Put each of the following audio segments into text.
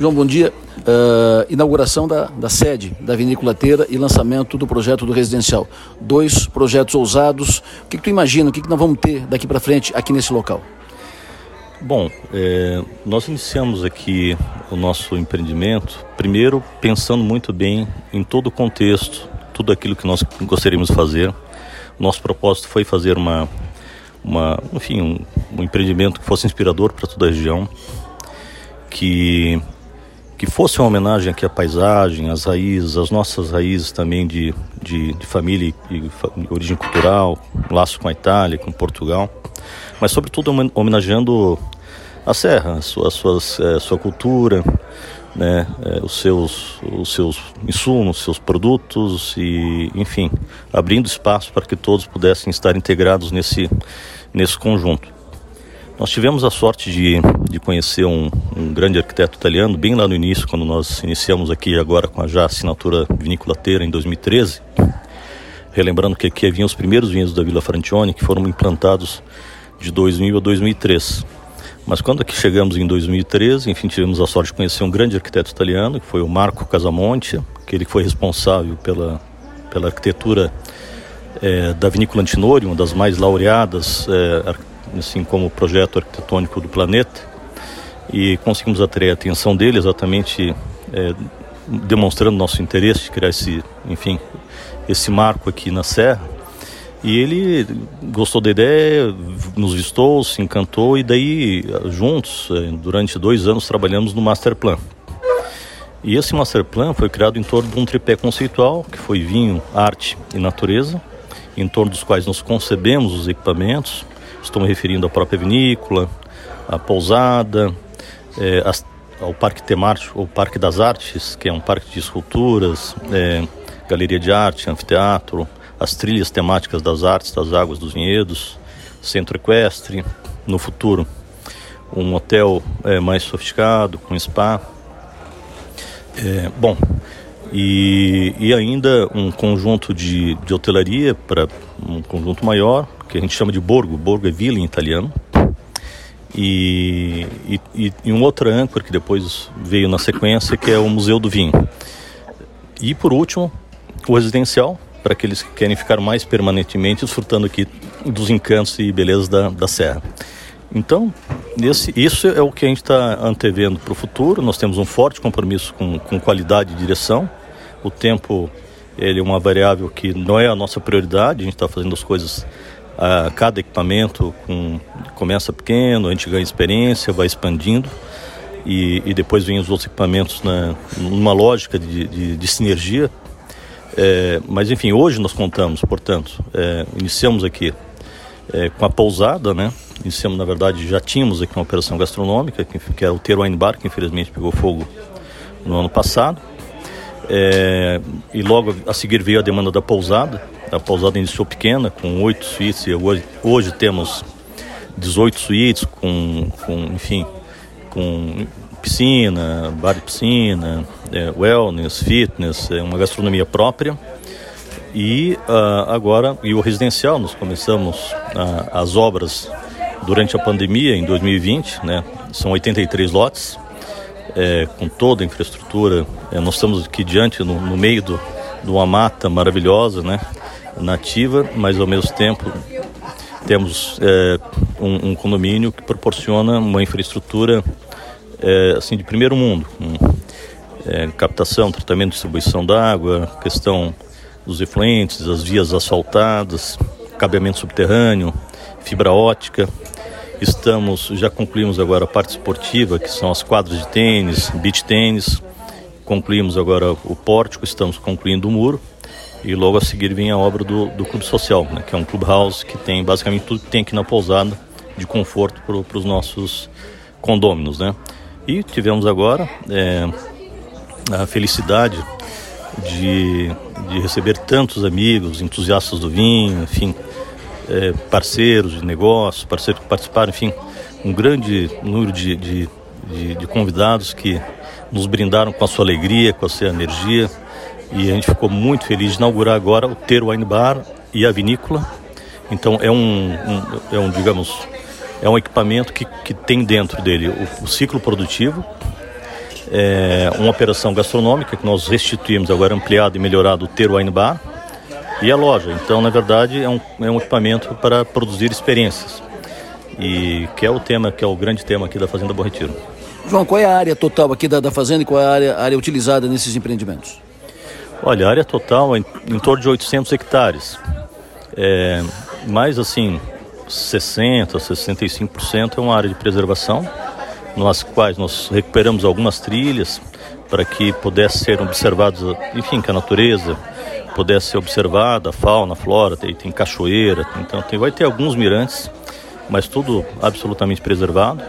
João, bom dia. Uh, inauguração da, da sede da Vinícola Teira e lançamento do projeto do residencial. Dois projetos ousados. O que, que tu imagina? O que, que nós vamos ter daqui para frente aqui nesse local? Bom, é, nós iniciamos aqui o nosso empreendimento, primeiro pensando muito bem em todo o contexto, tudo aquilo que nós gostaríamos de fazer. Nosso propósito foi fazer uma, uma enfim, um, um empreendimento que fosse inspirador para toda a região, que que fosse uma homenagem aqui à paisagem, às raízes, às nossas raízes também de, de, de família e origem cultural, laço com a Itália, com Portugal, mas sobretudo homenageando a serra, a sua, a suas, é, sua cultura, né, é, os, seus, os seus insumos, seus produtos e, enfim, abrindo espaço para que todos pudessem estar integrados nesse, nesse conjunto. Nós tivemos a sorte de, de conhecer um, um, grande arquiteto italiano, bem lá no início, quando nós iniciamos aqui agora com a já assinatura viniculateira em 2013. Relembrando que aqui haviam os primeiros vinhos da Vila Francione, que foram implantados de 2000 a 2003. Mas quando aqui chegamos em 2013, enfim, tivemos a sorte de conhecer um grande arquiteto italiano, que foi o Marco Casamonte, que ele foi responsável pela, pela arquitetura é, da Vinícola Antinori, uma das mais laureadas é, assim como projeto arquitetônico do planeta, e conseguimos atrair a atenção dele exatamente é, demonstrando nosso interesse de criar esse, enfim, esse marco aqui na Serra. E ele gostou da ideia, nos vistou, se encantou e daí juntos, é, durante dois anos, trabalhamos no Master Plan. E esse Master Plan foi criado em torno de um tripé conceitual, que foi vinho, arte e natureza, em torno dos quais nós concebemos os equipamentos, Estou me referindo à própria vinícola, à pousada, é, ao Parque Temático, ou Parque das Artes, que é um parque de esculturas, é, galeria de arte, anfiteatro, as trilhas temáticas das artes, das águas, dos vinhedos, centro equestre, no futuro um hotel é, mais sofisticado, com spa. É, bom, e, e ainda um conjunto de, de hotelaria para um conjunto maior, que a gente chama de borgo, borgo é vila em italiano. E, e, e um outro âncora que depois veio na sequência, que é o Museu do Vinho. E por último, o residencial, para aqueles que querem ficar mais permanentemente desfrutando aqui dos encantos e belezas da, da Serra. Então, esse, isso é o que a gente está antevendo para o futuro. Nós temos um forte compromisso com, com qualidade e direção. O tempo ele é uma variável que não é a nossa prioridade. A gente está fazendo as coisas a cada equipamento com, começa pequeno, a gente ganha experiência, vai expandindo e, e depois vem os outros equipamentos na, numa lógica de, de, de sinergia. É, mas enfim, hoje nós contamos, portanto, é, iniciamos aqui é, com a pousada, né? Iniciamos, na verdade, já tínhamos aqui uma operação gastronômica, que, que era o Ter Wine Bar, que infelizmente pegou fogo no ano passado. É, e logo a seguir veio a demanda da pousada, a pousada iniciou pequena, com oito suítes, e hoje, hoje temos 18 suítes com, com, enfim, com piscina, bar de piscina, é, wellness, fitness, é uma gastronomia própria. E uh, agora, e o residencial, nós começamos uh, as obras durante a pandemia, em 2020, né? São 83 lotes, é, com toda a infraestrutura. É, nós estamos aqui diante, no, no meio do, de uma mata maravilhosa, né? nativa, mas ao mesmo tempo temos é, um, um, condomínio que proporciona uma infraestrutura é, assim de primeiro mundo, com, é, captação, tratamento, distribuição da água, questão dos efluentes, as vias asfaltadas, cabeamento subterrâneo, fibra ótica. Estamos, já concluímos agora a parte esportiva, que são as quadras de tênis, beach tênis. Concluímos agora o pórtico, estamos concluindo o muro e logo a seguir vem a obra do, do Clube Social, né, que é um clubhouse que tem basicamente tudo que tem aqui na pousada de conforto para os nossos condôminos. Né? E tivemos agora é, a felicidade de, de receber tantos amigos, entusiastas do vinho, enfim, é, parceiros de negócio, parceiros que participaram, enfim, um grande número de, de, de, de convidados que nos brindaram com a sua alegria, com a sua energia e a gente ficou muito feliz de inaugurar agora o Ter Wine Bar e a vinícola. Então é um, um é um digamos, é um equipamento que, que tem dentro dele o, o ciclo produtivo, é, uma operação gastronômica que nós restituímos, agora ampliado e melhorado o Ter Wine Bar, e a loja. Então, na verdade, é um, é um equipamento para produzir experiências, e que é o tema, que é o grande tema aqui da Fazenda Bom Retiro. João, qual é a área total aqui da, da fazenda e qual é a área, a área utilizada nesses empreendimentos? Olha, a área total é em, em torno de 800 hectares. É, mais assim, 60%, 65% é uma área de preservação, nas quais nós recuperamos algumas trilhas para que pudesse ser observados, enfim, que a natureza pudesse ser observada, fauna, flora, tem, tem cachoeira, então tem, vai ter alguns mirantes, mas tudo absolutamente preservado.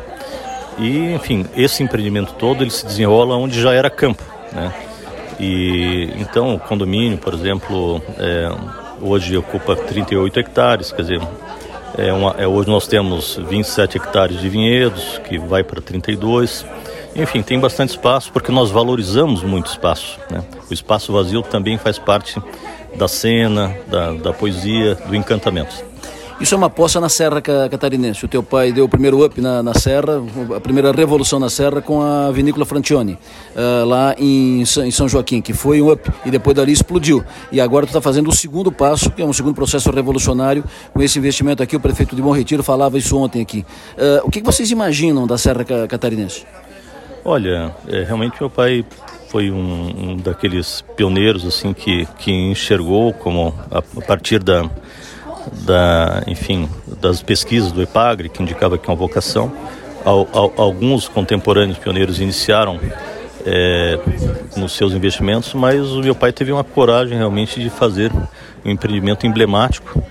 E, enfim, esse empreendimento todo ele se desenrola onde já era campo, né? E então o condomínio, por exemplo, é, hoje ocupa 38 hectares, quer dizer, é uma, é, hoje nós temos 27 hectares de vinhedos, que vai para 32. Enfim, tem bastante espaço porque nós valorizamos muito espaço. Né? O espaço vazio também faz parte da cena, da, da poesia, do encantamento. Isso é uma poça na Serra Catarinense. O teu pai deu o primeiro up na, na Serra, a primeira revolução na Serra com a vinícola Frantione, uh, lá em, em, São Joaquim, que foi um up e depois dali explodiu. E agora tu está fazendo o segundo passo, que é um segundo processo revolucionário, com esse investimento aqui. O prefeito de Bom Retiro falava isso ontem aqui. Uh, o que, que vocês imaginam da Serra Catarinense? Olha, é, realmente meu pai foi um, um, daqueles pioneiros assim que, que enxergou como a, a partir da da, enfim, das pesquisas do EPAGRE, que indicava que é uma vocação. Al, al, alguns contemporâneos pioneiros iniciaram é, nos seus investimentos, mas o meu pai teve uma coragem realmente de fazer um empreendimento emblemático.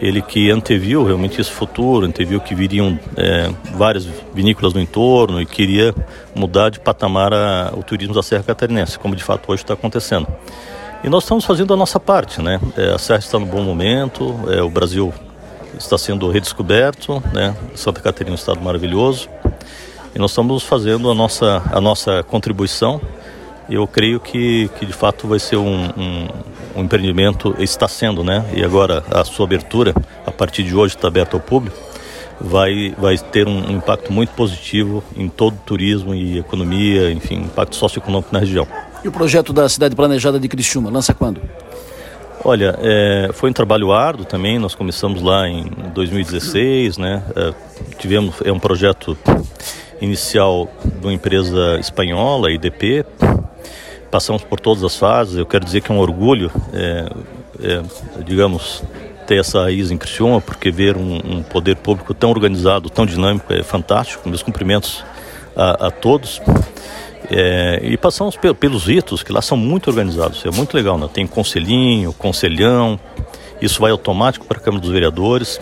Ele que anteviu realmente esse futuro, anteviu que viriam é, várias vinícolas no entorno e queria mudar de patamar a, o turismo da Serra Catarinense, como de fato hoje está acontecendo. E nós estamos fazendo a nossa parte, né? É, a Serra está no bom momento, é, o Brasil está sendo redescoberto, né? Santa Catarina é um estado maravilhoso. E nós estamos fazendo a nossa, a nossa contribuição. Eu creio que, que de fato vai ser um, um, um empreendimento, está sendo, né? E agora a sua abertura, a partir de hoje está aberta ao público, vai, vai ter um, um impacto muito positivo em todo o turismo e economia, enfim, impacto socioeconômico na região. E o projeto da cidade planejada de Criciúma, lança quando? Olha, é, foi um trabalho árduo também, nós começamos lá em 2016, né? É, tivemos, é um projeto inicial de uma empresa espanhola, IDP, passamos por todas as fases, eu quero dizer que é um orgulho, é, é digamos, ter essa raiz em Criciúma, porque ver um, um, poder público tão organizado, tão dinâmico, é fantástico, meus cumprimentos a, a todos. É, e passamos pelos ritos, que lá são muito organizados, é muito legal, né? Tem conselhinho, conselhão, isso vai automático para a Câmara dos Vereadores.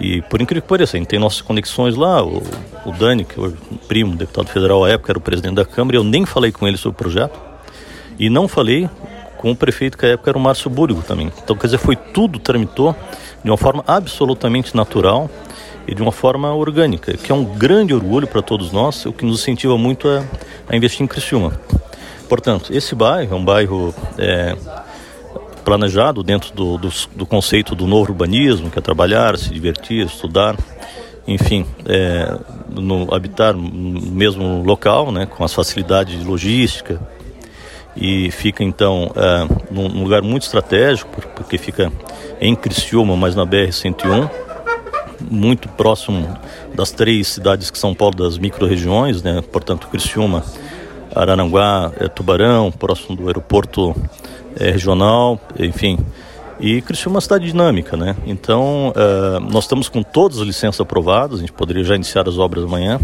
E por incrível que pareça, tem nossas conexões lá. O, o Dani, que é o primo, deputado federal à época, era o presidente da Câmara, eu nem falei com ele sobre o projeto. E não falei com o prefeito que à época era o Márcio Búrigo também. Então, quer dizer, foi tudo tramitou de uma forma absolutamente natural e de uma forma orgânica, que é um grande orgulho para todos nós, o que nos incentiva muito a, a, investir em Criciúma. Portanto, esse bairro é um bairro é, planejado dentro do, do, do, conceito do novo urbanismo, que é trabalhar, se divertir, estudar, enfim, é, no, habitar no mesmo local, né, com as facilidades de logística, e fica então é, num, lugar muito estratégico, porque fica em Criciúma, mas na BR-101, muito próximo das três cidades que são polo das micro-regiões, né? portanto Criciúma, Araranguá, é, Tubarão, próximo do aeroporto é, regional, enfim. E Criciúma é uma cidade dinâmica, né? Então, uh, nós estamos com todas as licenças aprovadas, a gente poderia já iniciar as obras amanhã,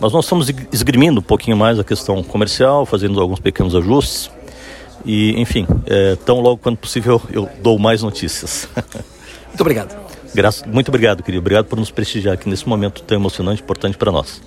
mas nós estamos esgrimindo um pouquinho mais a questão comercial, fazendo alguns pequenos ajustes. E, enfim, é, tão logo quanto possível eu dou mais notícias. Muito obrigado. Graças, muito obrigado, querido. Obrigado por nos prestigiar aqui nesse momento tão emocionante e importante para nós.